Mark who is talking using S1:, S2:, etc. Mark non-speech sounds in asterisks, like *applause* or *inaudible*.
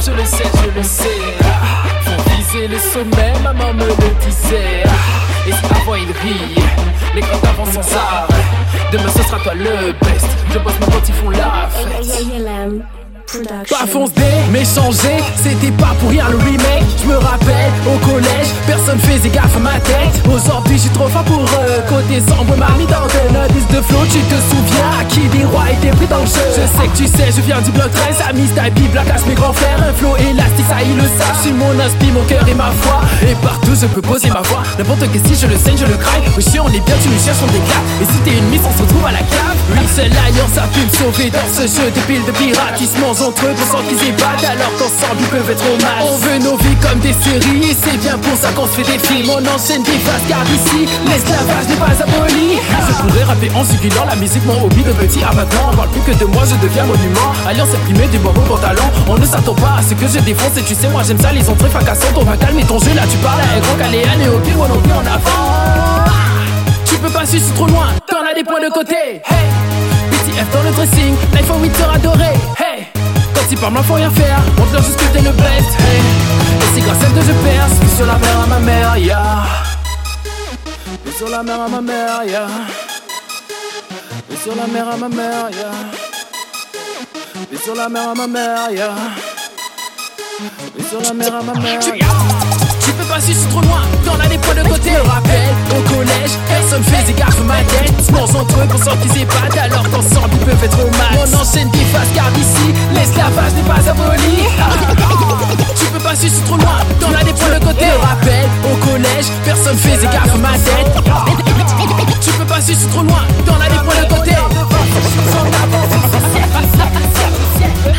S1: je le sais, je le sais. Faut viser le sommet, maman me le disait. Et si avant il rit, les grands avancent sans arrêt. Demain ce sera toi le best. Je bosse même quand ils font la fête. Pas foncé, mais changé, c'était pas pour rien le remake. Je me rappelle, au collège, personne faisait gaffe à ma tête. Aujourd'hui, je suis trop fort pour eux. Côté sombre, marmi dans de notice de flow. Tu te souviens à qui des rois étaient pris dans le jeu? Je sais que tu sais, je viens du bloc 13. Amis, ta casse mes grands frères. Un flow élastique, ça ils le savent. Je suis mon inspi, mon cœur et ma foi. Et partout, je peux poser ma voix. N'importe que si je le saigne, je le craille. Oui, si on est bien, tu nous cherches, on déclare. Et si t'es une miss, on se retrouve à la cave. Oui, c'est l'alliance a pu me sauver dans ce jeu de pile de pirates. Ils se mangent entre eux pour qu'ils ébattent alors qu'ensemble ils peuvent être au mal. On veut nos vies comme des séries et c'est bien pour ça qu'on se fait des films. On enchaîne des phases car ici l'esclavage n'est pas aboli. Pourrais rapper en simulant la musique, mon hobby de petit à maintenant. On parle plus que de moi, je deviens monument. Alliance imprimée du bon pantalon. On ne s'attend pas à ce que je défonce et tu sais, moi j'aime ça, les entrées fracassantes. On va calmer ton jeu là, tu parles à un grand caléan et au pire, on en plus en avant. Tu peux pas suivre trop loin, t'en as des points de côté. Hey, BTF dans le dressing, en 8 heures adoré. Hey, quand il parle, moi faut rien faire. On te juste que t'es le best. Hey, et c'est grâce à que je perce. Puis sur la mer à ma mère, yeah. Sur la mer à ma mère, yeah. Puis sur la mer à ma mère, yeah. Puis sur la mer à ma mère, yeah. Puis sur la mer à ma mère, yeah. Tu peux pas suivre trop loin, t'en as des points de côté. Je me rappelle, au collège, personne faisait gaffe ma tête. Se mangent entre eux pour s'en qu'ils épatent, alors qu'ensemble ils peuvent être au max. On enchaîne des phases car d'ici, l'esclavage n'est pas aboli. *laughs* Tu peux pas suivre trop loin, t'en as des points de côté. Je me rappelle, au collège, personne faisait gaffe ma tête.